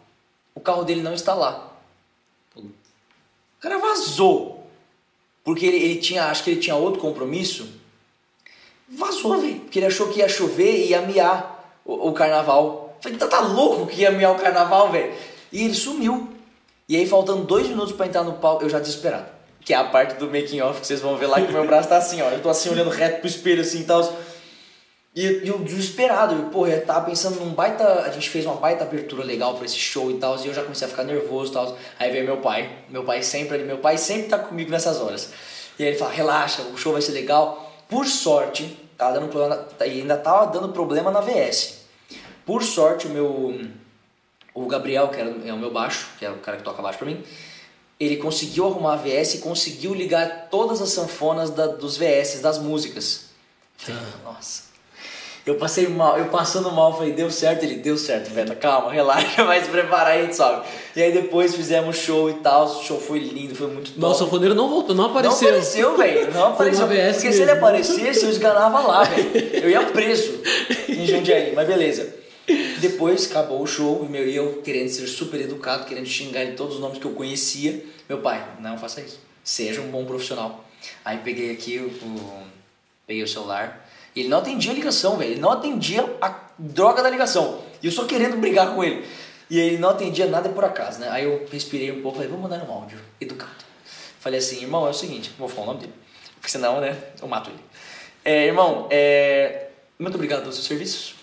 o carro dele não está lá. O cara vazou. Porque ele, ele tinha, acho que ele tinha outro compromisso. Vazou, velho. Porque ele achou que ia chover e ia miar o, o carnaval. Falei, tá, tá louco que ia miar o carnaval, velho? E ele sumiu. E aí, faltando dois minutos pra entrar no palco, eu já desesperado. Que é a parte do making off que vocês vão ver lá que meu braço tá assim, ó. Eu tô assim olhando reto pro espelho assim e tal. E, e eu desesperado, eu, porra, eu tava pensando num baita. A gente fez uma baita abertura legal pra esse show e tal, e eu já comecei a ficar nervoso e tal. Aí veio meu pai, meu pai sempre ali, meu pai sempre tá comigo nessas horas. E aí ele fala: relaxa, o show vai ser legal. Por sorte, tava dando problema, e ainda tava dando problema na VS. Por sorte, o meu. O Gabriel, que era, é o meu baixo, que é o cara que toca baixo pra mim, ele conseguiu arrumar a VS e conseguiu ligar todas as sanfonas da- dos VS, das músicas. Falei, nossa. Eu passei mal, eu passando mal, falei, deu certo? Ele, deu certo, Veta, calma, relaxa, vai se preparar aí, sobe. E aí depois fizemos show e tal, o show foi lindo, foi muito top. Mas o sanfoneiro não voltou, não apareceu. Não apareceu, velho. Não apareceu. Porque se ele mesmo. aparecesse, eu esganava lá, velho. Eu ia preso em Jundiaí, mas beleza. Depois acabou o show e meu, eu querendo ser super educado, querendo xingar ele todos os nomes que eu conhecia. Meu pai, não faça isso. Seja um bom profissional. Aí peguei aqui o- peguei o celular. Ele não atendia a ligação, velho. Ele não atendia a droga da ligação. E eu só querendo brigar com ele. E ele não atendia nada por acaso, né? Aí eu respirei um pouco falei, vou mandar um áudio, educado. Falei assim, irmão, é o seguinte, vou falar o nome dele. Porque senão, né, eu mato ele. É, irmão, é, muito obrigado pelos seus serviços.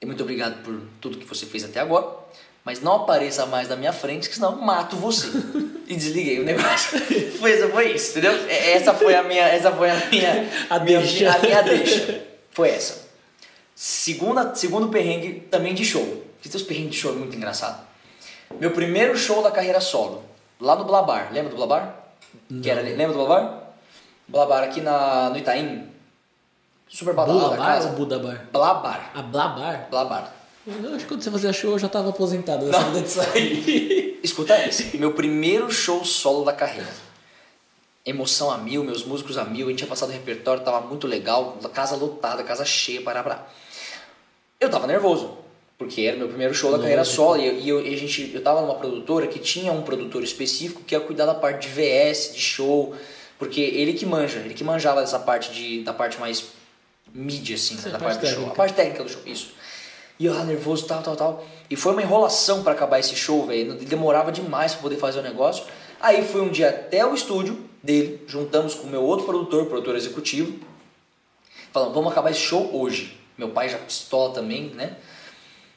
E muito obrigado por tudo que você fez até agora. Mas não apareça mais na minha frente, que senão eu mato você. e desliguei o negócio. foi, foi isso, entendeu? É, essa foi a minha, essa foi a minha, A minha, deixa. a minha deixa. Foi essa. Segunda, segundo perrengue também de show. Que teus perrengues de show é muito engraçado. Meu primeiro show da carreira solo, lá no Blabar. Lembra do Blabar? Que era lembra do Blabar? Blabar aqui na, no Itaim. Super badalada a Bulabar casa. ou Budabar? Blabar. A Blabar? Blabar. Eu acho que quando você fazia show eu já tava aposentado nessa vida de sair. Escuta esse. Meu primeiro show solo da carreira. Emoção a mil, meus músicos a mil, a gente tinha passado o repertório, tava muito legal, casa lotada, casa cheia, pará, pará. Eu tava nervoso, porque era meu primeiro show da carreira solo, e, eu, e a gente, eu tava numa produtora que tinha um produtor específico que ia cuidar da parte de VS, de show, porque ele que manja, ele que manjava dessa parte de, da parte mais mídia, assim, né, da parte parte do show, a parte técnica do show, isso. E eu lá nervoso, tal, tal, tal. E foi uma enrolação pra acabar esse show, velho. Demorava demais pra poder fazer o negócio. Aí fui um dia até o estúdio dele, juntamos com o meu outro produtor, produtor executivo. Falamos, vamos acabar esse show hoje. Meu pai já pistola também, né?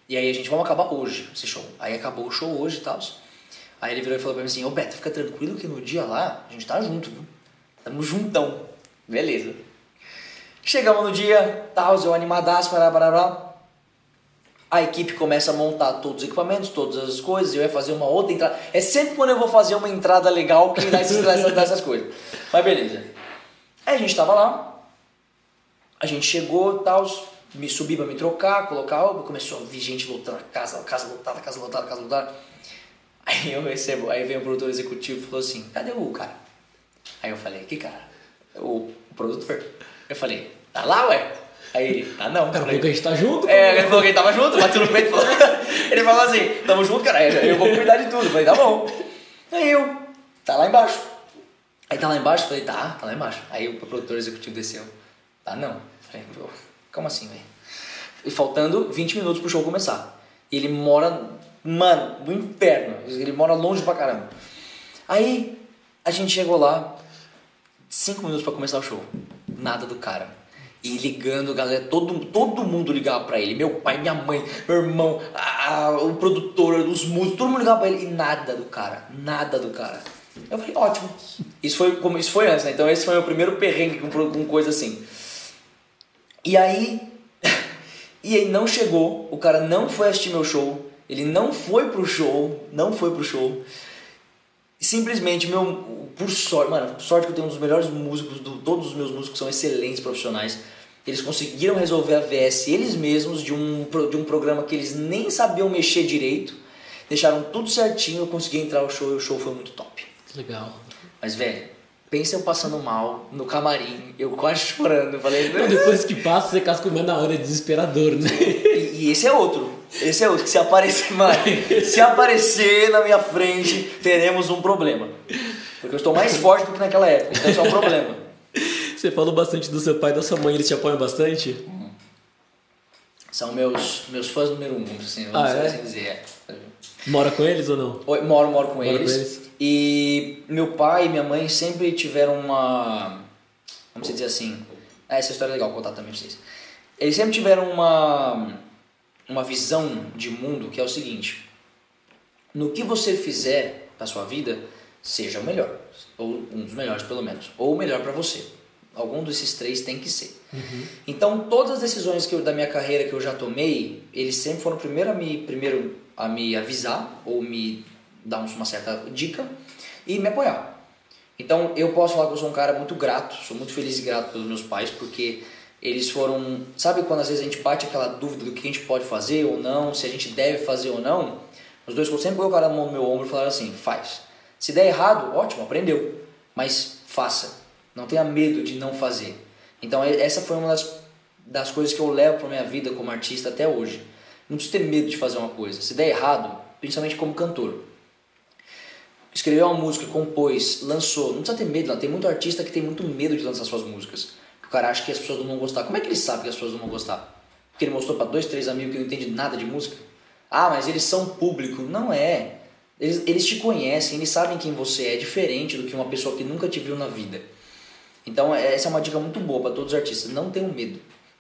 E aí a gente, vamos acabar hoje esse show. Aí acabou o show hoje e tal. Aí ele virou e falou pra mim assim, ô Beto, fica tranquilo que no dia lá a gente tá junto, viu? Tamo juntão. Beleza. Chegamos no dia, tal, eu animadaço, pará, pará, pará. A equipe começa a montar todos os equipamentos, todas as coisas, eu ia fazer uma outra entrada. É sempre quando eu vou fazer uma entrada legal que dá essas, essas coisas. Mas beleza. Aí a gente tava lá, a gente chegou, tal, me subi pra me trocar, colocar, começou a vir gente lotando a casa, casa lotada, casa lotada, casa lotada. Aí eu recebo, aí vem o produtor executivo e falou assim, cadê o cara? Aí eu falei, que cara? O produtor. Eu falei, tá lá, ué? Aí ele, tá não. Cara Falei, que a gente tá junto. é, ele falou que ele tava junto, bateu no peito e falou. Ele falou assim, tamo junto, cara, eu vou cuidar de tudo. Eu falei, tá bom. Aí eu, tá lá embaixo. Aí tá lá embaixo, falei, tá, tá lá embaixo. Aí o produtor executivo desceu. Tá não. Falei, "Pô, como assim, velho? E faltando 20 minutos pro show começar. E ele mora, mano, no inferno. Ele mora longe pra caramba. Aí a gente chegou lá, 5 minutos pra começar o show. Nada do cara. E ligando, galera, todo, todo mundo ligava pra ele. Meu pai, minha mãe, meu irmão, a- o produtor, os músicos, todo mundo ligava pra ele. E nada do cara. Nada do cara. Eu falei, ótimo. Isso foi, como, isso foi antes, né? Então esse foi meu primeiro perrengue com, com coisa assim. E aí. E aí não chegou, o cara não foi assistir meu show, ele não foi pro show, não foi pro show. Simplesmente, meu, por sorte, mano, sorte que eu tenho um dos melhores músicos, do, todos os meus músicos são excelentes profissionais. Eles conseguiram resolver a VS eles mesmos de um, de um programa que eles nem sabiam mexer direito. Deixaram tudo certinho, eu consegui entrar no show e o show foi muito top. Legal. Mas, velho, pensa eu passando mal no camarim, eu quase chorando. Eu falei, Então, depois que passa, você casca comendo na hora, é desesperador, né? E, e esse é outro. Esse é outro. Que se aparecer, mano, se aparecer na minha frente, teremos um problema. Porque eu estou mais forte do que naquela época. Então isso é um problema. Você falou bastante do seu pai e da sua mãe, eles te apoiam bastante? São meus, meus fãs número um, assim, vamos Ah, é? assim dizer. É. Mora com eles ou não? Oi, Moro, moro com eles. com eles. E meu pai e minha mãe sempre tiveram uma. Vamos dizer assim. Ah, essa história é legal contar também pra vocês. Eles sempre tiveram uma. Uma visão de mundo que é o seguinte: no que você fizer da sua vida, seja o melhor. Ou um dos melhores, pelo menos. Ou o melhor pra você. Algum desses três tem que ser. Então, todas as decisões que eu, da minha carreira que eu já tomei, eles sempre foram primeiro a me, primeiro a me avisar ou me dar uma certa dica e me apoiar. Então, eu posso falar que eu sou um cara muito grato, sou muito feliz e grato pelos meus pais, porque eles foram. Sabe quando às vezes a gente bate aquela dúvida do que a gente pode fazer ou não, se a gente deve fazer ou não? Os dois sempre colocaram a mão no meu ombro e falaram assim: faz. Se der errado, ótimo, aprendeu. Mas faça. Não tenha medo de não fazer. Então, essa foi uma das, das coisas que eu levo para minha vida como artista até hoje. Não precisa ter medo de fazer uma coisa. Se der errado, principalmente como cantor, escreveu uma música, compôs, lançou. Não precisa ter medo, não. Tem muito artista que tem muito medo de lançar suas músicas. O cara acha que as pessoas não vão gostar. Como é que ele sabe que as pessoas não vão gostar? Porque ele mostrou para dois, três amigos que não entendem nada de música? Ah, mas eles são público. Não é. Eles, eles te conhecem, eles sabem quem você é, diferente do que uma pessoa que nunca te viu na vida. Então, é- essa é uma dica muito boa para todos os artistas. Não tenham medo.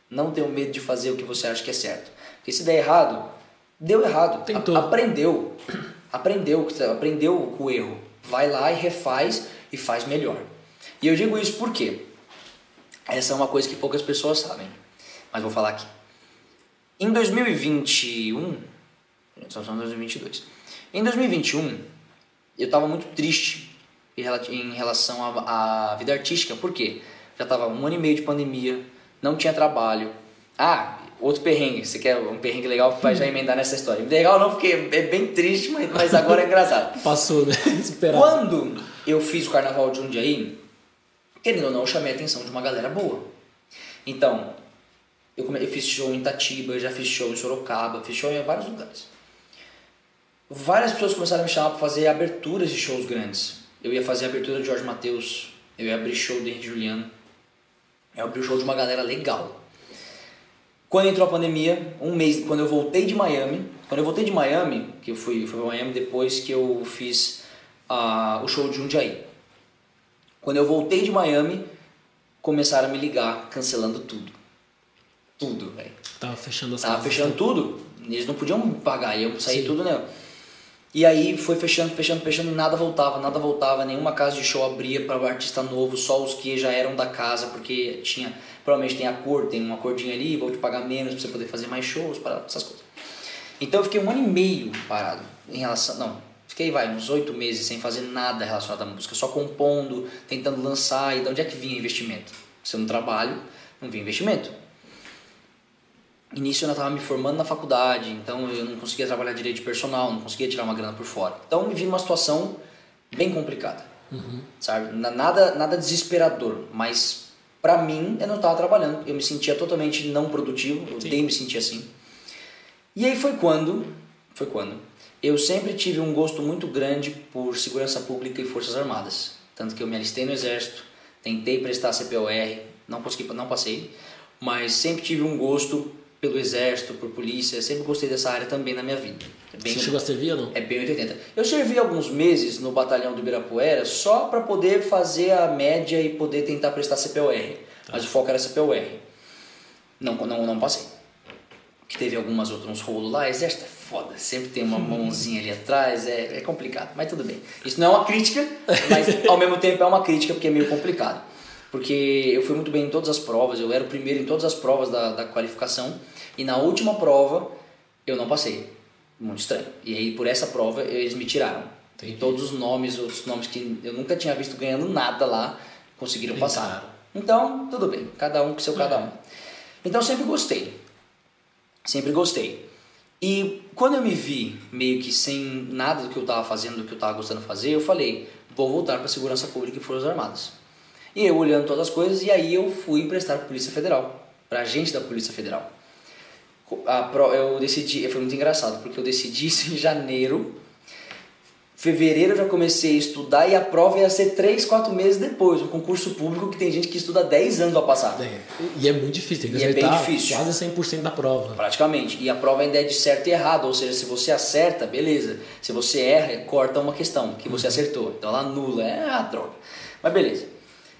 Não tenham medo de fazer o que você acha que é certo. Porque se der errado, Deu errado. Tentou. A- aprendeu. Aprendeu, aprendeu com o erro. Vai lá e refaz e faz melhor. E eu digo isso porque essa é uma coisa que poucas pessoas sabem. Mas vou falar aqui. Em 2021, estamos falando de 2022. Em 2021, eu estava muito triste em rela- em relação à, à vida artística, por quê? Já estava um ano e meio de pandemia, não tinha trabalho. Ah, outro perrengue, você quer um perrengue legal para já emendar nessa história? Legal não, porque é bem triste, mas, mas agora é engraçado. Passou, né? Esperado. Quando eu fiz o Carnaval de Jundiaí, querendo ou não, eu chamei a atenção de uma galera boa. Então, eu, come- eu fiz show em Itatiba, já fiz show em Sorocaba, fiz show em vários lugares. Várias pessoas começaram a me chamar para fazer aberturas de shows grandes. Eu ia fazer a abertura de Jorge Matheus, eu ia abrir show Henrique Juliano, eu abri o show de uma galera legal. Quando entrou a pandemia, um mês, quando eu voltei de Miami, quando eu voltei de Miami, que eu fui, fui para Miami depois que eu fiz ah, o show de Jundiaí. Quando eu voltei de Miami, começaram a me ligar, cancelando tudo. Tudo, velho. Tava fechando as Tava fechando tudo. Eles não podiam pagar, sair Sim. tudo, né? E aí foi fechando, fechando, fechando e nada voltava, nada voltava. Nenhuma casa de show abria para o artista novo, só os que já eram da casa, porque tinha, provavelmente tem acordo, tem um acordinho ali, vou te pagar menos para você poder fazer mais shows, para essas coisas. Então eu fiquei um ano e meio parado em relação. Não, fiquei, vai, uns oito meses sem fazer nada relacionado à música, só compondo, tentando lançar. E de onde é que vinha investimento? Se eu não trabalho, não vinha investimento. Início eu estava me formando na faculdade, então eu não conseguia trabalhar direito de personal, não conseguia tirar uma grana por fora. Então me vi numa situação bem complicada, sabe? Na- Nada, nada desesperador, mas pra mim eu não estava trabalhando, eu me sentia totalmente não produtivo, eu odeio me sentir assim. E aí foi quando, foi quando eu sempre tive um gosto muito grande por segurança pública e forças armadas, tanto que eu me alistei no exército, tentei prestar CPOR, não consegui, não passei, mas sempre tive um gosto pelo exército, por polícia, sempre gostei dessa área também na minha vida. É bem- Você chegou a servir ou não? é bem 880. Eu servi alguns meses no batalhão do Ibirapuera só para poder fazer a média e poder tentar prestar CPOR. Mas o foco era CPOR. Não, não, não passei. Que teve algumas outras rolos lá. Exército é foda. Sempre tem uma mãozinha ali atrás. É, é complicado. Mas tudo bem. Isso não é uma crítica, mas ao mesmo tempo é uma crítica porque é meio complicado. Porque eu fui muito bem em todas as provas. Eu era o primeiro em todas as provas da, da qualificação. E na última prova eu não passei. Muito estranho. E aí por essa prova eles me tiraram. E todos os nomes, os nomes que eu nunca tinha visto ganhando nada lá, conseguiram passar. Então, tudo bem. Cada um com seu cada um. Então sempre gostei. Sempre gostei. E quando eu me vi meio que sem nada do que eu estava fazendo, do que eu estava gostando de fazer, eu falei, vou voltar para segurança pública e forças armadas. E eu olhando todas as coisas, e aí eu fui prestar para Polícia Federal, para agente da Polícia Federal. A eu decidi, foi muito engraçado, porque eu decidi isso em janeiro. Fevereiro eu já comecei a estudar e a prova ia ser 3, 4 meses depois. Um concurso público que tem gente que estuda 10 anos para passar. É. E é muito difícil, tem que E é bem difícil. quase 100% da prova. Praticamente. E a prova ainda é de certo e errado, ou seja, se você acerta, beleza. Se você erra, corta uma questão que você acertou. Então ela anula, é a droga. Mas beleza.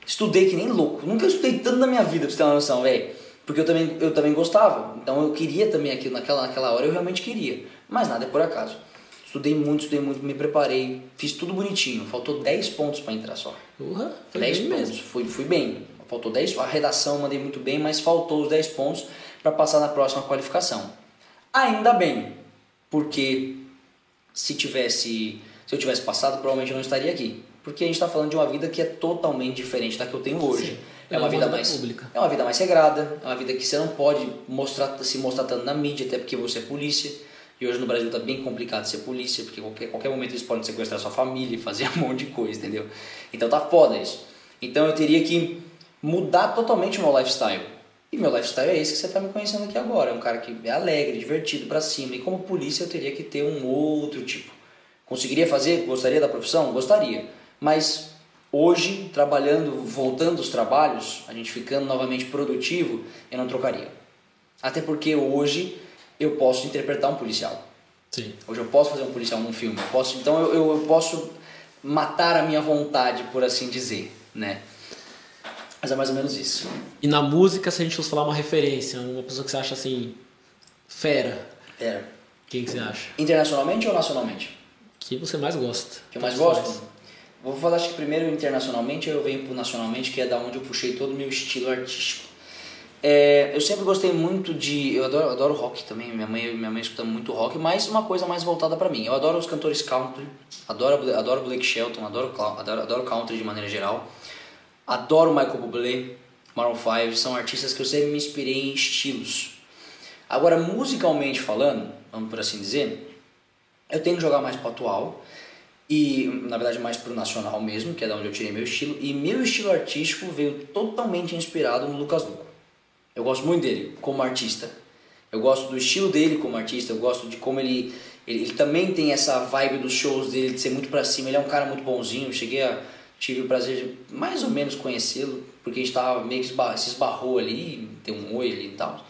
Estudei que nem louco. Nunca estudei tanto na minha vida, pra você ter uma noção, velho. Porque eu também, eu também gostava. Então eu queria também aquilo naquela, naquela hora, eu realmente queria. Mas nada é por acaso. Estudei muito, estudei muito, me preparei, fiz tudo bonitinho. Faltou 10 pontos para entrar só. Foi 10 bem pontos. mesmo. Fui, fui bem. Faltou 10, a redação eu mandei muito bem, mas faltou os 10 pontos para passar na próxima qualificação. Ainda bem, porque se tivesse, se eu tivesse passado, provavelmente eu não estaria aqui. Porque a gente está falando de uma vida que é totalmente diferente da que eu tenho hoje. Sim. É uma vida mais pública. é uma vida mais regrada, é uma vida que você não pode mostrar, se mostrar tanto na mídia, até porque você é polícia. E hoje no Brasil está bem complicado ser polícia, porque qualquer, qualquer momento eles podem sequestrar sua família e fazer um monte de coisa, entendeu? Então tá foda isso. Então eu teria que mudar totalmente o meu lifestyle. E meu lifestyle é esse que você está me conhecendo aqui agora. É um cara que é alegre, divertido, pra cima. E como polícia eu teria que ter um outro tipo. Conseguiria fazer? Gostaria da profissão? Gostaria. Mas hoje, trabalhando, voltando dos trabalhos, a gente ficando novamente produtivo, eu não trocaria. Até porque hoje eu posso interpretar um policial. Sim. Hoje eu posso fazer um policial num filme. Eu posso, então eu, eu, eu posso matar a minha vontade, por assim dizer, né? Mas é mais ou menos isso. E na música, se a gente fosse falar uma referência, uma pessoa que você acha assim, fera. É. Quem que você acha? Internacionalmente ou nacionalmente? Que você mais gosta? Que eu mais gosto? faz. Vou falar acho que primeiro internacionalmente, aí eu venho pro nacionalmente, que é da onde eu puxei todo o meu estilo artístico. É, eu sempre gostei muito de. Eu adoro, adoro rock também, minha mãe, minha mãe escuta muito rock, mas uma coisa mais voltada pra mim. Eu adoro os cantores country, adoro, adoro Blake Shelton, adoro, adoro, adoro country de maneira geral, adoro Michael Bublé, Maroon 5, são artistas que eu sempre me inspirei em estilos. Agora, musicalmente falando, vamos por assim dizer, eu tenho que jogar mais pro atual e, na verdade, mais pro nacional mesmo, que é da onde eu tirei meu estilo. E meu estilo artístico veio totalmente inspirado no Lucas Luco. Eu gosto muito dele como artista. Eu gosto do estilo dele como artista, eu gosto de como ele, ele, ele também tem essa vibe dos shows dele de ser muito pra cima. Ele é um cara muito bonzinho. Cheguei a tive o prazer de mais ou menos conhecê-lo, porque a gente tava meio que se esbarrou ali, deu um oi ali e tal.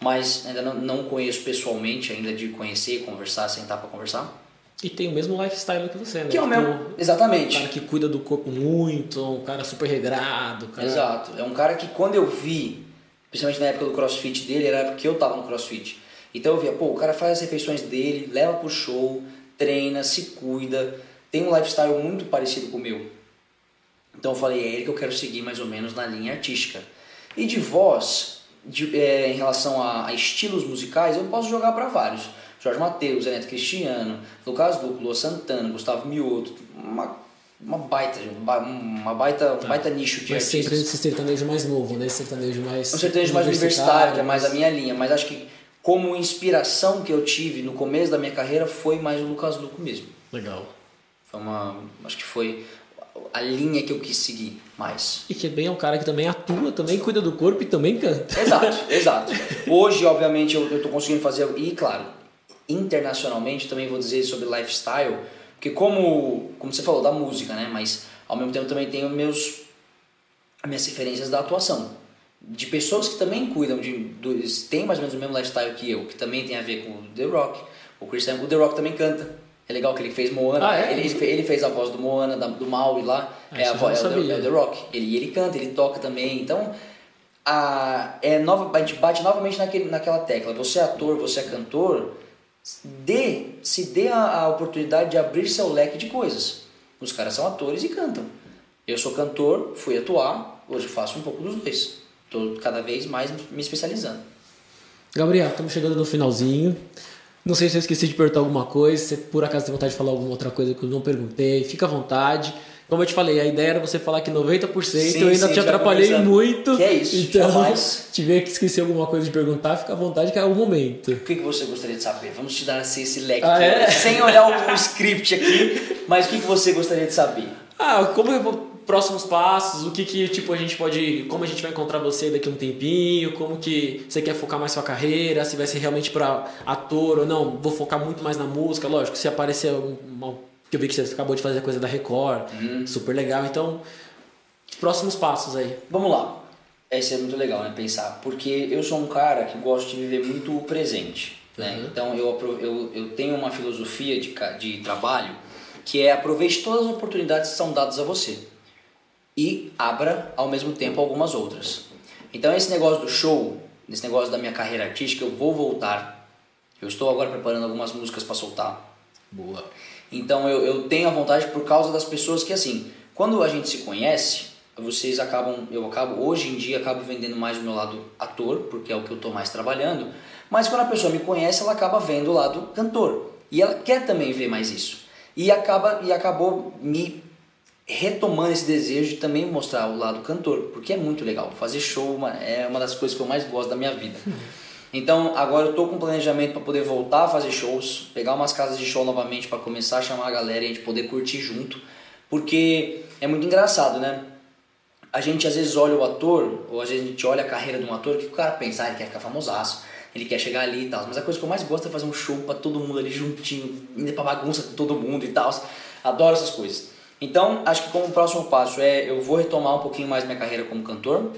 Mas ainda não, não conheço pessoalmente, ainda de conhecer, conversar, sentar pra conversar. E tem o mesmo lifestyle que você, né? Que é o Tipo. Um Exatamente. cara que cuida do corpo muito, um cara super regrado. um Cara... Exato. É um cara que quando eu vi, principalmente na época do crossfit dele, era porque eu tava no crossfit. Então eu via, pô, o cara faz as refeições dele, leva pro show, treina, se cuida, tem um lifestyle muito parecido com o meu. Então eu falei, é ele que eu quero seguir mais ou menos na linha artística. E de voz, de- é, em relação a, a estilos musicais, eu posso jogar para vários. Jorge Mateus, Neto Cristiano, Lucas Duco, Lua Santana, Gustavo Mioto, uma, uma baita, uma baita, um baita nicho de Mas artistas. sempre esse sertanejo mais novo, né? Esse sertanejo mais. Um sertanejo mais universitário, que é mais a minha linha, mas acho que como inspiração que eu tive no começo da minha carreira foi mais o Lucas Luco mesmo. Legal. Foi uma, acho que foi a linha que eu quis seguir mais. E que bem é um cara que também atua, também cuida do corpo e também canta. Exato, exato. Hoje, obviamente, eu, eu tô conseguindo fazer, e claro, internacionalmente também vou dizer sobre lifestyle, porque como, como você falou, da música, né? Mas ao mesmo tempo também tenho meus, as minhas referências da atuação. De pessoas que também cuidam de. Do, tem mais ou menos o mesmo lifestyle que eu, que também tem a ver com o The Rock. O Chris o The Rock também canta. É legal que ele fez Moana. Ah, é? ele, ele, fe- ele fez a voz do Moana, da- do Maui lá. Ah, é, a voz, é, o The, é o The Rock. Ele, ele canta, ele toca também. Então, a, é nova, a gente bate novamente naquele, naquela tecla. Você é ator, você é cantor, dê, se dê a, a oportunidade de abrir seu leque de coisas. Os caras são atores e cantam. Eu sou cantor, fui atuar, hoje faço um pouco dos dois. Estou cada vez mais me especializando. Gabriel, estamos chegando no finalzinho. Não sei se eu esqueci de perguntar alguma coisa, se por acaso tem vontade de falar alguma outra coisa que eu não perguntei, fica à vontade. Como eu te falei, a ideia era você falar que 90%, Sim, eu ainda sim, te atrapalhei muito. Que é isso, Então, jamais. tiver que esquecer alguma coisa de perguntar, fica à vontade que é o momento. O que, que você gostaria de saber? Vamos te dar assim, esse leque, Ah, é? sem olhar o, script aqui, mas o que, que você gostaria de saber? Ah, como eu vou próximos passos, o que que tipo a gente pode, como a gente vai encontrar você daqui a um tempinho, como que você quer focar mais sua carreira, se vai ser realmente para ator ou não, vou focar muito mais na música, lógico, se aparecer um- uma, que eu vi que você acabou de fazer coisa da Record, super legal, então próximos passos aí. Vamos lá. Esse é muito legal, né? Pensar. Porque eu sou um cara que gosto de viver muito o presente. Né? Uhum. Então eu, eu, eu tenho uma filosofia de, de trabalho que é aproveite todas as oportunidades que são dadas a você. E abra ao mesmo tempo algumas outras. Então esse negócio do show, esse negócio da minha carreira artística, eu vou voltar. Eu estou agora preparando algumas músicas para soltar. Boa. Então eu, eu tenho a vontade por causa das pessoas que assim, quando a gente se conhece, vocês acabam, eu acabo hoje em dia acabo vendendo mais o meu lado ator, porque é o que eu estou mais trabalhando. Mas quando a pessoa me conhece, ela acaba vendo o lado cantor e ela quer também ver mais isso. E acaba e acabou me retomando esse desejo de também mostrar o lado cantor, porque é muito legal. Fazer show é uma das coisas que eu mais gosto da minha vida. Então agora eu tô com planejamento para poder voltar a fazer shows, pegar umas casas de show novamente para começar a chamar a galera e a gente poder curtir junto, porque é muito engraçado, né? A gente às vezes olha o ator, ou às vezes a gente olha a carreira de um ator, que o cara pensa, ah, ele quer ficar famosaço, ele quer chegar ali e tal. Mas a coisa que eu mais gosto é fazer um show pra todo mundo ali juntinho, indo pra bagunça com todo mundo e tal. Adoro essas coisas. Então, acho que como próximo passo é eu vou retomar um pouquinho mais minha carreira como cantor,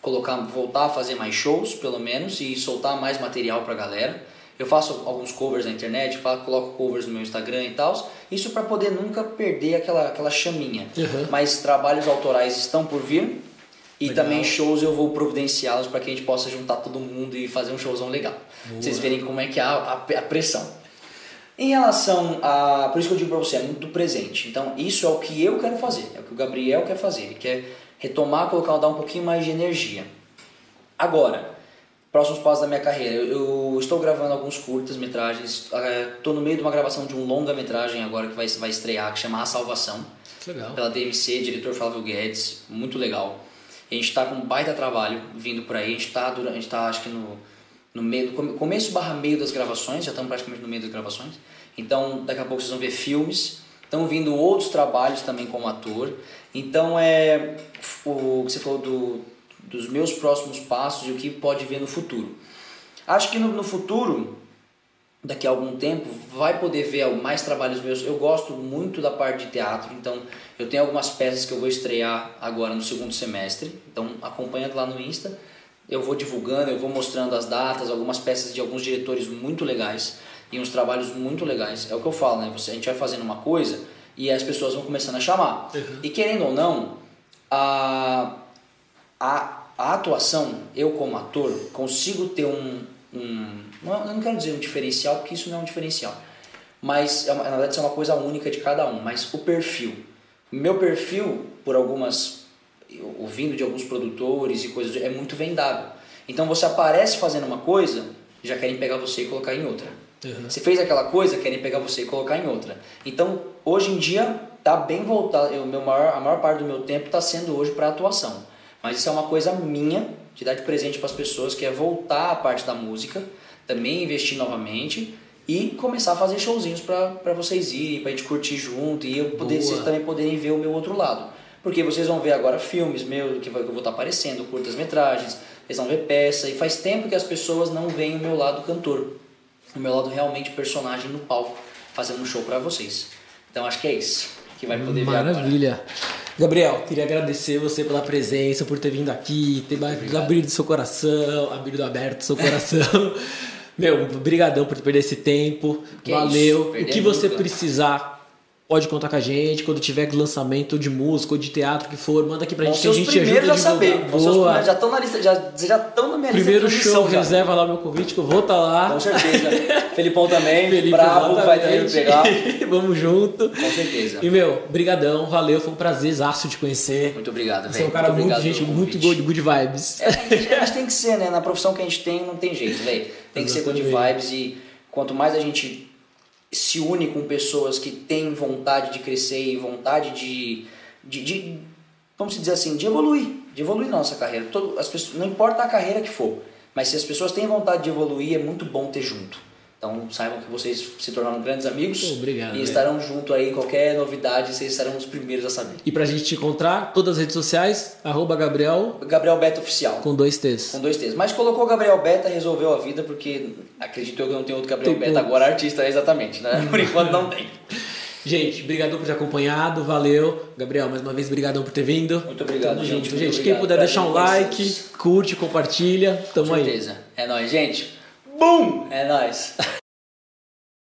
colocar, voltar a fazer mais shows, pelo menos, e soltar mais material pra galera. Eu faço alguns covers na internet, faço, coloco covers no meu Instagram e tal. Isso para poder nunca perder aquela, aquela chaminha. Uhum. Mas trabalhos autorais estão por vir. E Legal. também shows eu vou providenciá-los para que a gente possa juntar todo mundo e fazer um showzão legal. Pra vocês verem como é que é a, a, a pressão. Em relação a. Por isso que eu digo pra você, é muito do presente. Então, isso é o que eu quero fazer, é o que o Gabriel quer fazer. Ele quer retomar, colocar, dar um pouquinho mais de energia. Agora, próximos passos da minha carreira. Eu, eu estou gravando alguns curtas-metragens. Estou no meio de uma gravação de um longa-metragem agora que vai, vai estrear, que chama A Salvação Legal. pela DMC, diretor Flávio Guedes, muito legal. A gente está com um baita trabalho vindo por aí, a gente está a gente tá, acho que no, no meio, come- começo barra meio das gravações, já estamos praticamente no meio das gravações. Então daqui a pouco vocês vão ver filmes, estão vindo outros trabalhos também como ator. Então é o que você falou do, dos meus próximos passos e o que pode vir no futuro. Acho que no, no futuro daqui a algum tempo vai poder ver mais trabalhos meus. Eu gosto muito da parte de teatro, então eu tenho algumas peças que eu vou estrear agora no segundo semestre. Então acompanha lá no Insta. Eu vou divulgando, eu vou mostrando as datas, algumas peças de alguns diretores muito legais e uns trabalhos muito legais. É o que eu falo, né? Você, a gente vai fazendo uma coisa e as pessoas vão começando a chamar. E querendo ou não, a, a, a atuação, eu como ator, consigo ter um, um. não- Eu não quero dizer um diferencial, porque isso não é um diferencial. Mas, é uma- na verdade, isso é uma coisa única de cada um. Mas o perfil. Meu perfil, por algumas. ouvindo de alguns produtores e coisas, é muito vendável. Então você aparece fazendo uma coisa, já querem pegar você e colocar em outra. Uhum. Você fez aquela coisa, querem pegar você e colocar em outra. Então, hoje em dia, tá bem voltado. Eu, meu maior, a maior parte do meu tempo está sendo hoje para atuação. Mas isso é uma coisa minha, de dar de presente para as pessoas, que é voltar à parte da música, também investir novamente e começar a fazer showzinhos para vocês irem, para a gente curtir junto e eu poder, Boa. vocês também poderem ver o meu outro lado. Porque vocês vão ver agora filmes meus que vai- que eu vou estar aparecendo, curtas-metragens, vocês vão ver peça, e faz tempo que as pessoas não veem o meu lado cantor o meu lado realmente personagem no palco, fazendo um show pra vocês. Então acho que é isso que vai poder agora. Maravilha. Gabriel, queria agradecer você pela presença, por ter vindo aqui, ter abrido seu coração, abrido aberto seu coração. Meu, brigadão por perder esse tempo. Que Valeu. isso, o que você precisar, pode contar com a gente. Quando tiver lançamento de música ou de teatro que for, manda aqui pra Vão gente que a gente ajuda a saber. Boa. primeiros, já estão na lista, já, já estão na minha Primeiro lista de show, já. reserva lá o meu convite que eu vou estar lá. Com certeza. Felipão também, Felipe, bravo, vai também exatamente. pegar. Vamos junto. Com certeza. E meu, brigadão, valeu, foi um prazerzaço de conhecer. Muito obrigado, Você velho. é um cara muito, obrigado gente, muito good, good vibes. É, a gente- mas tem que ser, né? Na profissão que a gente tem, não tem jeito, velho. Tem que ser good Exatamente. vibes e quanto mais a gente se une com pessoas que têm vontade de crescer e vontade de, de, de vamos dizer assim, de evoluir, de evoluir nossa carreira. Todo, as pessoas, não importa a carreira que for, mas se as pessoas têm vontade de evoluir, é muito bom ter junto. Então saibam que vocês se tornaram grandes amigos obrigado, e velho. estarão junto aí, qualquer novidade, vocês estarão os primeiros a saber. E pra gente te encontrar, todas as redes sociais, arroba Gabriel Gabriel Beto Oficial. com dois T's. Com dois T's. Mas colocou Gabriel Beta, resolveu a vida, porque acredito eu que não tem outro Gabriel Tem Beta agora, artista, exatamente, né? Por enquanto não tem. Gente, obrigado por ter acompanhado, valeu. Gabriel, mais uma vez, obrigadão por ter vindo. Muito obrigado, Tamo gente, muito gente. obrigado. Quem puder Prazer deixar um like, curte, compartilha, tamo Com aí. certeza. É nóis, gente. Bum! É nóis.